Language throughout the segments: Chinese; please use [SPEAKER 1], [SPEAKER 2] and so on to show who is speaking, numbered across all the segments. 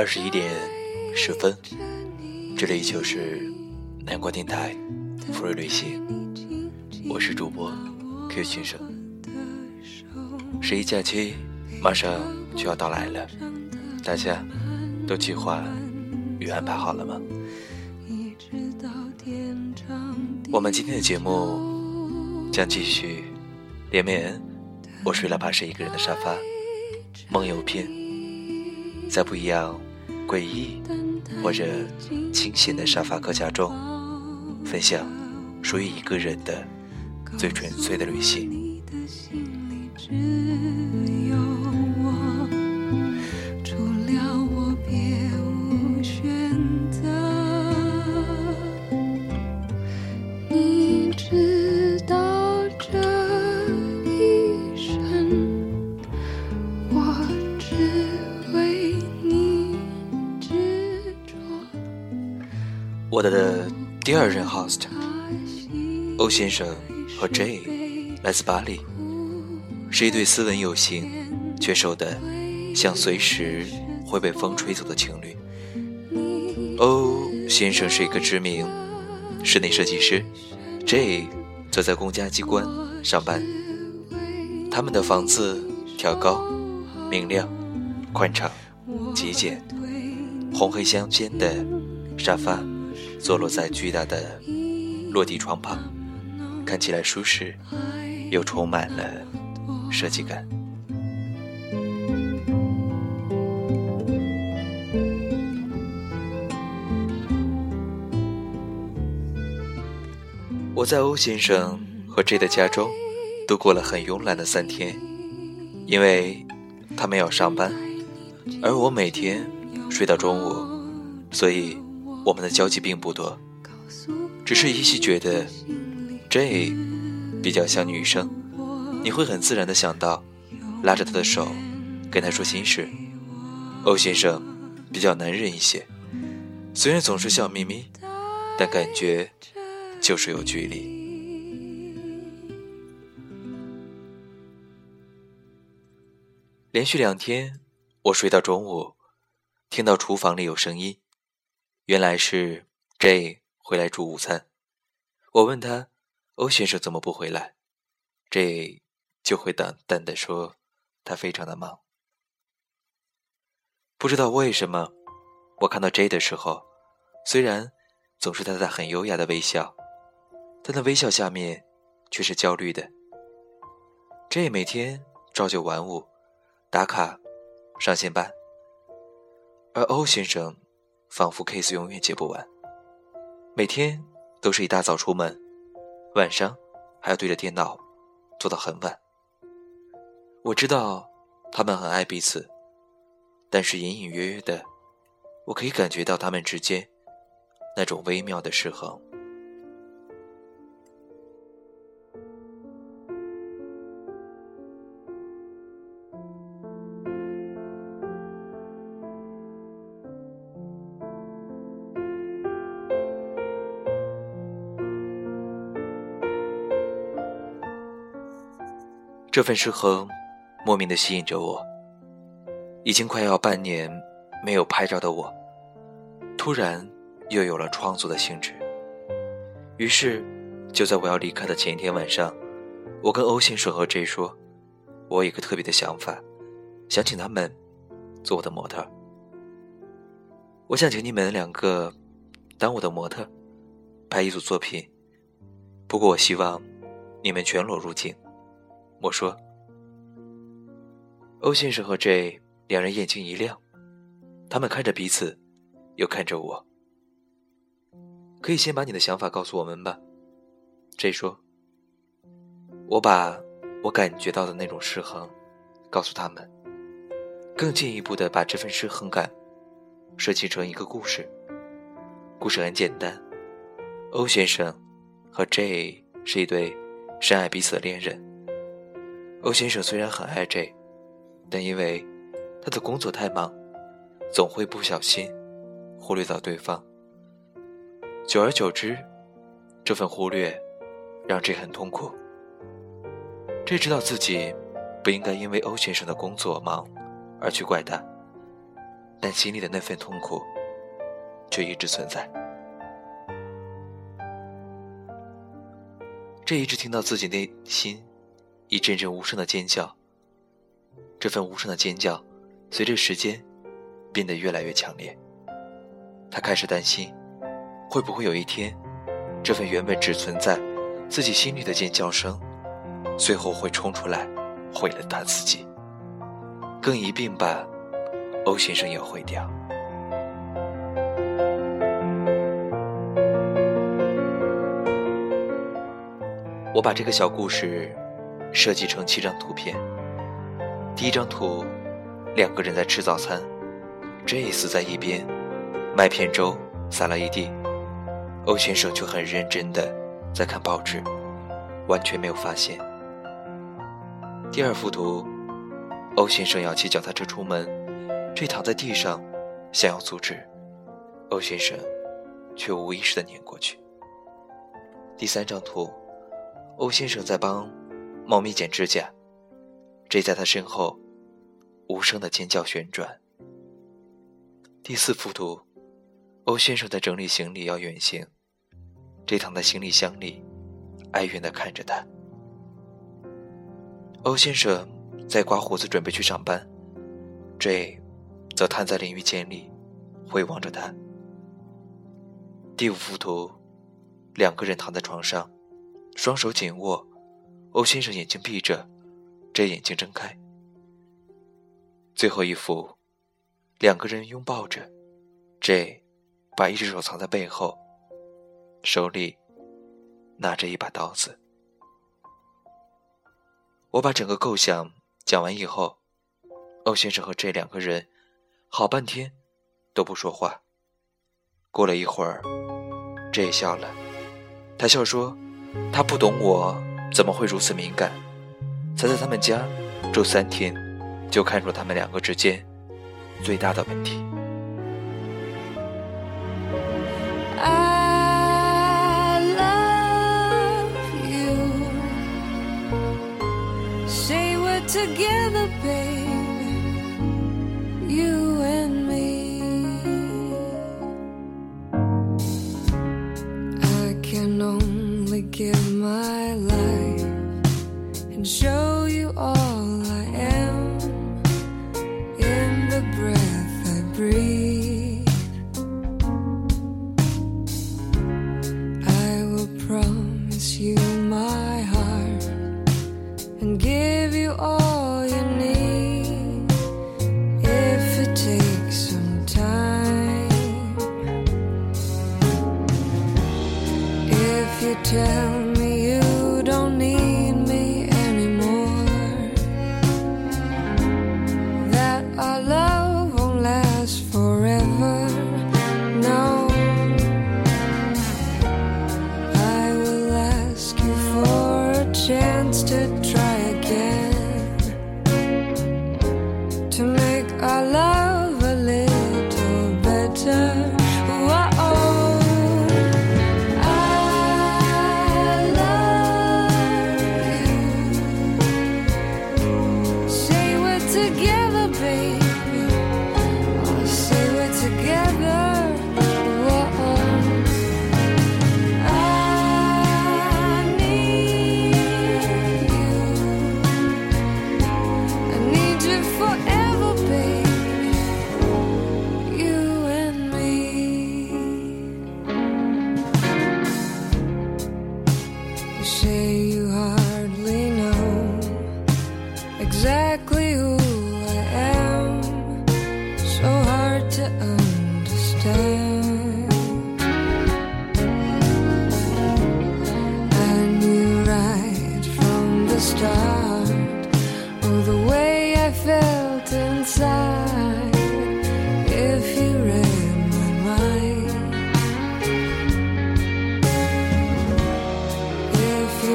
[SPEAKER 1] 二十一点十分，这里就是南国电台福瑞旅行，我是主播 Q 先生。十一假期马上就要到来了，大家都计划与安排好了吗？我们今天的节目将继续连绵，我睡了八十一个人的沙发，梦游篇。在不一样、诡异或者清闲的沙发客家中，分享属于一个人的最纯粹的旅行。我的第二任 host 欧先生和 J 来自巴黎，是一对斯文有型却瘦的像随时会被风吹走的情侣。欧先生是一个知名室内设计师，J 则在公家机关上班。他们的房子挑高、明亮、宽敞、极简，红黑相间的沙发。坐落在巨大的落地窗旁，看起来舒适，又充满了设计感。我在欧先生和 J 的家中度过了很慵懒的三天，因为他们要上班，而我每天睡到中午，所以。我们的交集并不多，只是依稀觉得 J 比较像女生，你会很自然的想到拉着她的手跟她说心事。欧先生比较男人一些，虽然总是笑眯眯，但感觉就是有距离。连续两天，我睡到中午，听到厨房里有声音。原来是 J 回来煮午餐，我问他欧先生怎么不回来，J 就会淡淡的说他非常的忙。不知道为什么，我看到 J 的时候，虽然总是他在很优雅的微笑，但那微笑下面却是焦虑的。J 每天朝九晚五，打卡上线班，而欧先生。仿佛 case 永远接不完，每天都是一大早出门，晚上还要对着电脑做到很晚。我知道他们很爱彼此，但是隐隐约约的，我可以感觉到他们之间那种微妙的失衡。这份失衡，莫名的吸引着我。已经快要半年没有拍照的我，突然又有了创作的兴致。于是，就在我要离开的前一天晚上，我跟欧先生和 J 说：“我有一个特别的想法，想请他们做我的模特。我想请你们两个当我的模特，拍一组作品。不过，我希望你们全裸入镜。”我说：“欧先生和 J 两人眼睛一亮，他们看着彼此，又看着我。可以先把你的想法告诉我们吧。”J 说：“我把我感觉到的那种失衡告诉他们，更进一步的把这份失衡感设计成一个故事。故事很简单，欧先生和 J 是一对深爱彼此的恋人。”欧先生虽然很爱 J，但因为他的工作太忙，总会不小心忽略到对方。久而久之，这份忽略让 J 很痛苦。J 知道自己不应该因为欧先生的工作忙而去怪他，但心里的那份痛苦却一直存在。这一直听到自己内心一阵阵无声的尖叫，这份无声的尖叫随着时间变得越来越强烈。他开始担心，会不会有一天，这份原本只存在自己心里的尖叫声，最后会冲出来毁了他自己，更一并把欧先生也毁掉。我把这个小故事设计成七张图片。第一张图，两个人在吃早餐，Jace 在一边，麦片粥撒了一地，欧先生却很认真的在看报纸，完全没有发现。第二幅图，欧先生要骑脚踏车出门，J 躺在地上，想要阻止，欧先生却无意识的碾过去。第三张图。欧先生在帮猫咪剪指甲，J 在他身后无声的尖叫旋转。第四幅图，欧先生在整理行李要远行，J 躺在行李箱里哀怨的看着他。欧先生在刮胡子准备去上班，J 则瘫在淋浴间里回望着他。第五幅图，两个人躺在床上。双手紧握，欧先生眼睛闭着，这眼睛睁开。最后一幅，两个人拥抱着，J 把一只手藏在背后，手里拿着一把刀子。我把整个构想讲完以后，欧先生和 J 两个人好半天都不说话。过了一会儿，J 笑了，他笑说。他不懂我怎么会如此敏感，才在他们家住三天，就看出他们两个之间最大的问题。
[SPEAKER 2] give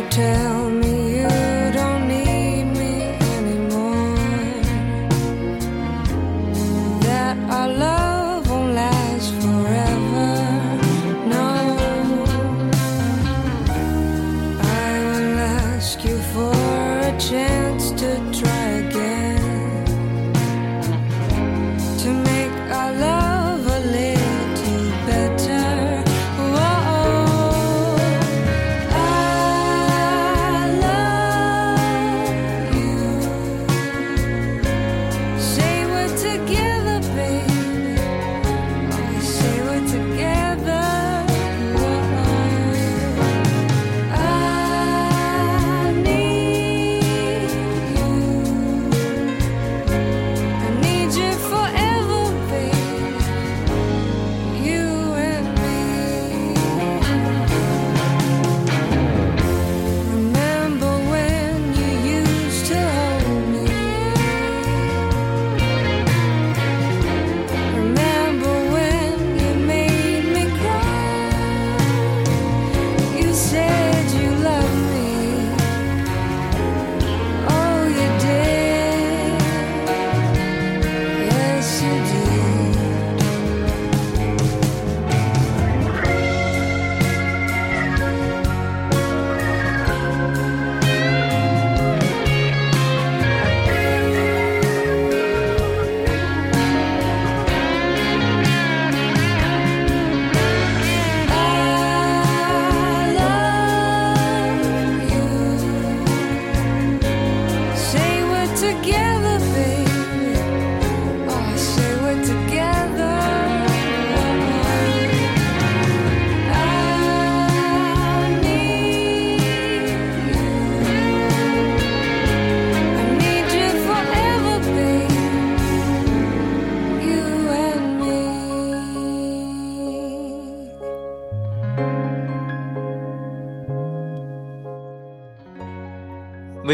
[SPEAKER 2] Tell.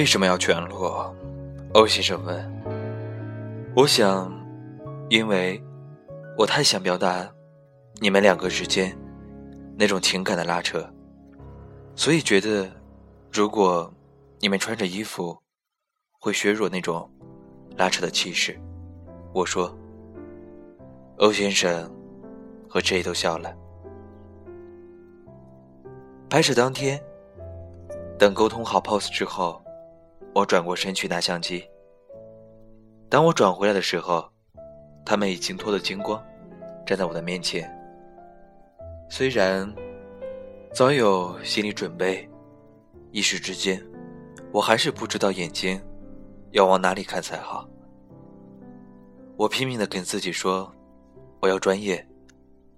[SPEAKER 1] 为什么要全裸？欧先生问。我想，因为我太想表达你们两个之间那种情感的拉扯，所以觉得如果你们穿着衣服，会削弱那种拉扯的气势。我说，欧先生和 J 都笑了。拍摄当天，等沟通好 pose 之后，我转过身去拿相机。当我转回来的时候，他们已经脱得精光，站在我的面前。虽然早有心理准备，一时之间，我还是不知道眼睛要往哪里看才好。我拼命地跟自己说，我要专业，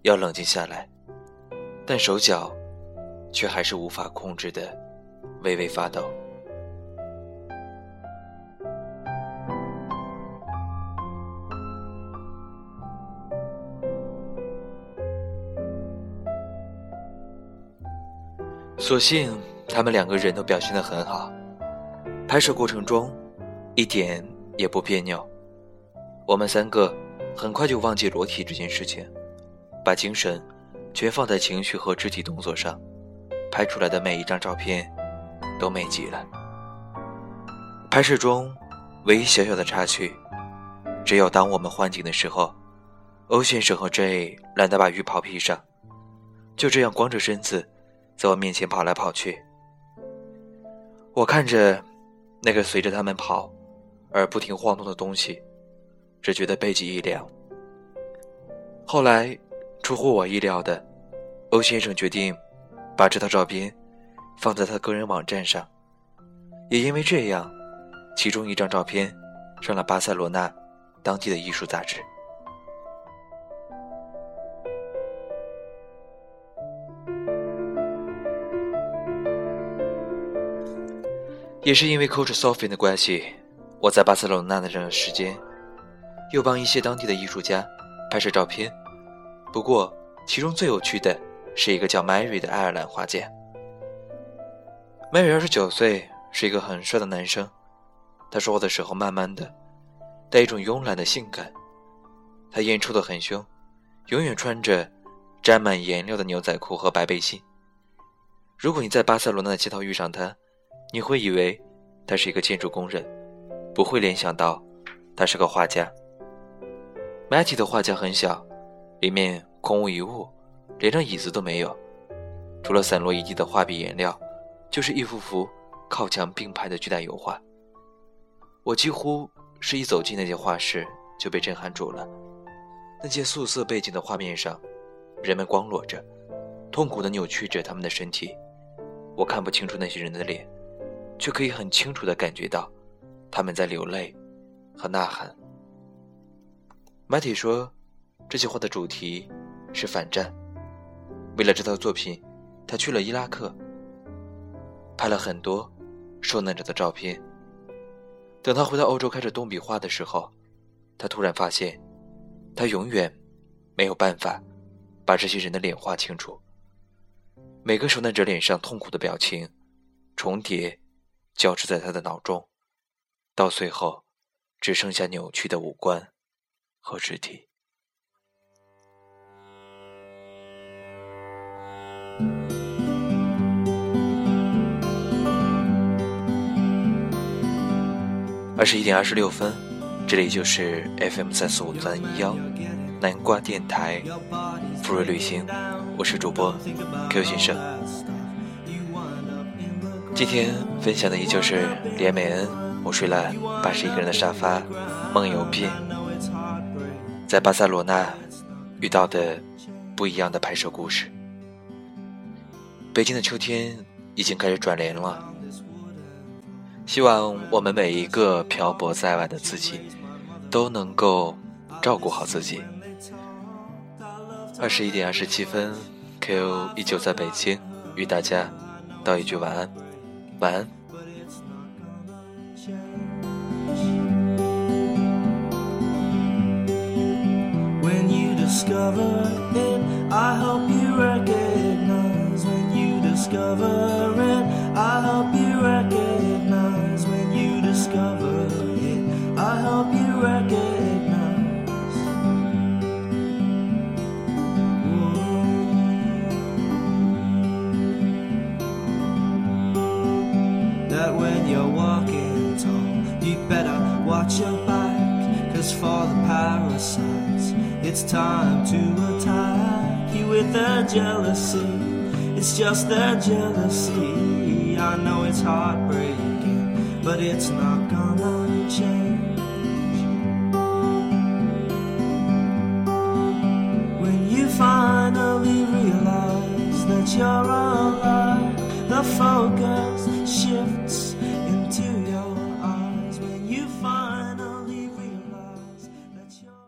[SPEAKER 1] 要冷静下来，但手脚却还是无法控制的微微发抖。所幸他们两个人都表现得很好，拍摄过程中一点也不别扭。我们三个很快就忘记裸体这件事情，把精神全放在情绪和肢体动作上，拍出来的每一张照片都美极了。拍摄中唯一小小的插曲，只有当我们换景的时候，欧先生和 J 懒得把浴袍披上，就这样光着身子。在我面前跑来跑去，我看着那个随着他们跑而不停晃动的东西，只觉得背脊一凉。后来，出乎我意料的，欧先生决定把这套照片放在他个人网站上，也因为这样，其中一张照片上了巴塞罗那当地的艺术杂志。也是因为 Coach Sofin 的关系，我在巴塞罗那的这段时间，又帮一些当地的艺术家拍摄照片。不过，其中最有趣的是一个叫 Mary 的爱尔兰画家。Mary 二十九岁，是一个很帅的男生。他说话的时候慢慢的，带一种慵懒的性感。他烟抽得很凶，永远穿着沾满颜料的牛仔裤和白背心。如果你在巴塞罗那的街头遇上他，你会以为他是一个建筑工人，不会联想到他是个画家。Matty 的画家很小，里面空无一物，连张椅子都没有，除了散落一地的画笔颜料，就是一幅幅靠墙并排的巨大油画。我几乎是一走进那间画室就被震撼住了。那些素色背景的画面上，人们光裸着，痛苦地扭曲着他们的身体，我看不清楚那些人的脸。却可以很清楚地感觉到，他们在流泪和呐喊。马体说，这些画的主题是反战。为了这套作品，他去了伊拉克，拍了很多受难者的照片。等他回到欧洲开始动笔画的时候，他突然发现，他永远没有办法把这些人的脸画清楚。每个受难者脸上痛苦的表情重叠。交织在他的脑中，到最后，只剩下扭曲的五官和肢体。二十一点二十六分，这里就是 FM 三四五三一幺南瓜电台富瑞旅行，我是主播 Q 先生。今天分享的依旧是连美恩。我睡了八十一个人的沙发，梦游篇，在巴塞罗那遇到的不一样的拍摄故事。北京的秋天已经开始转凉了，希望我们每一个漂泊在外的自己，都能够照顾好自己。二十一点二十七分，Q 依旧在北京，与大家道一句晚安，
[SPEAKER 3] When you discover it, I hope you recognize. When you discover it, I hope you recognize. When you discover it, I hope you recognize. That when you're walking tall, you better watch your back. Cause for the parasites, it's time to attack you with their jealousy. It's just their jealousy. I know it's heartbreaking, but it's not gonna change. When you finally realize that you're alive, the focus shifts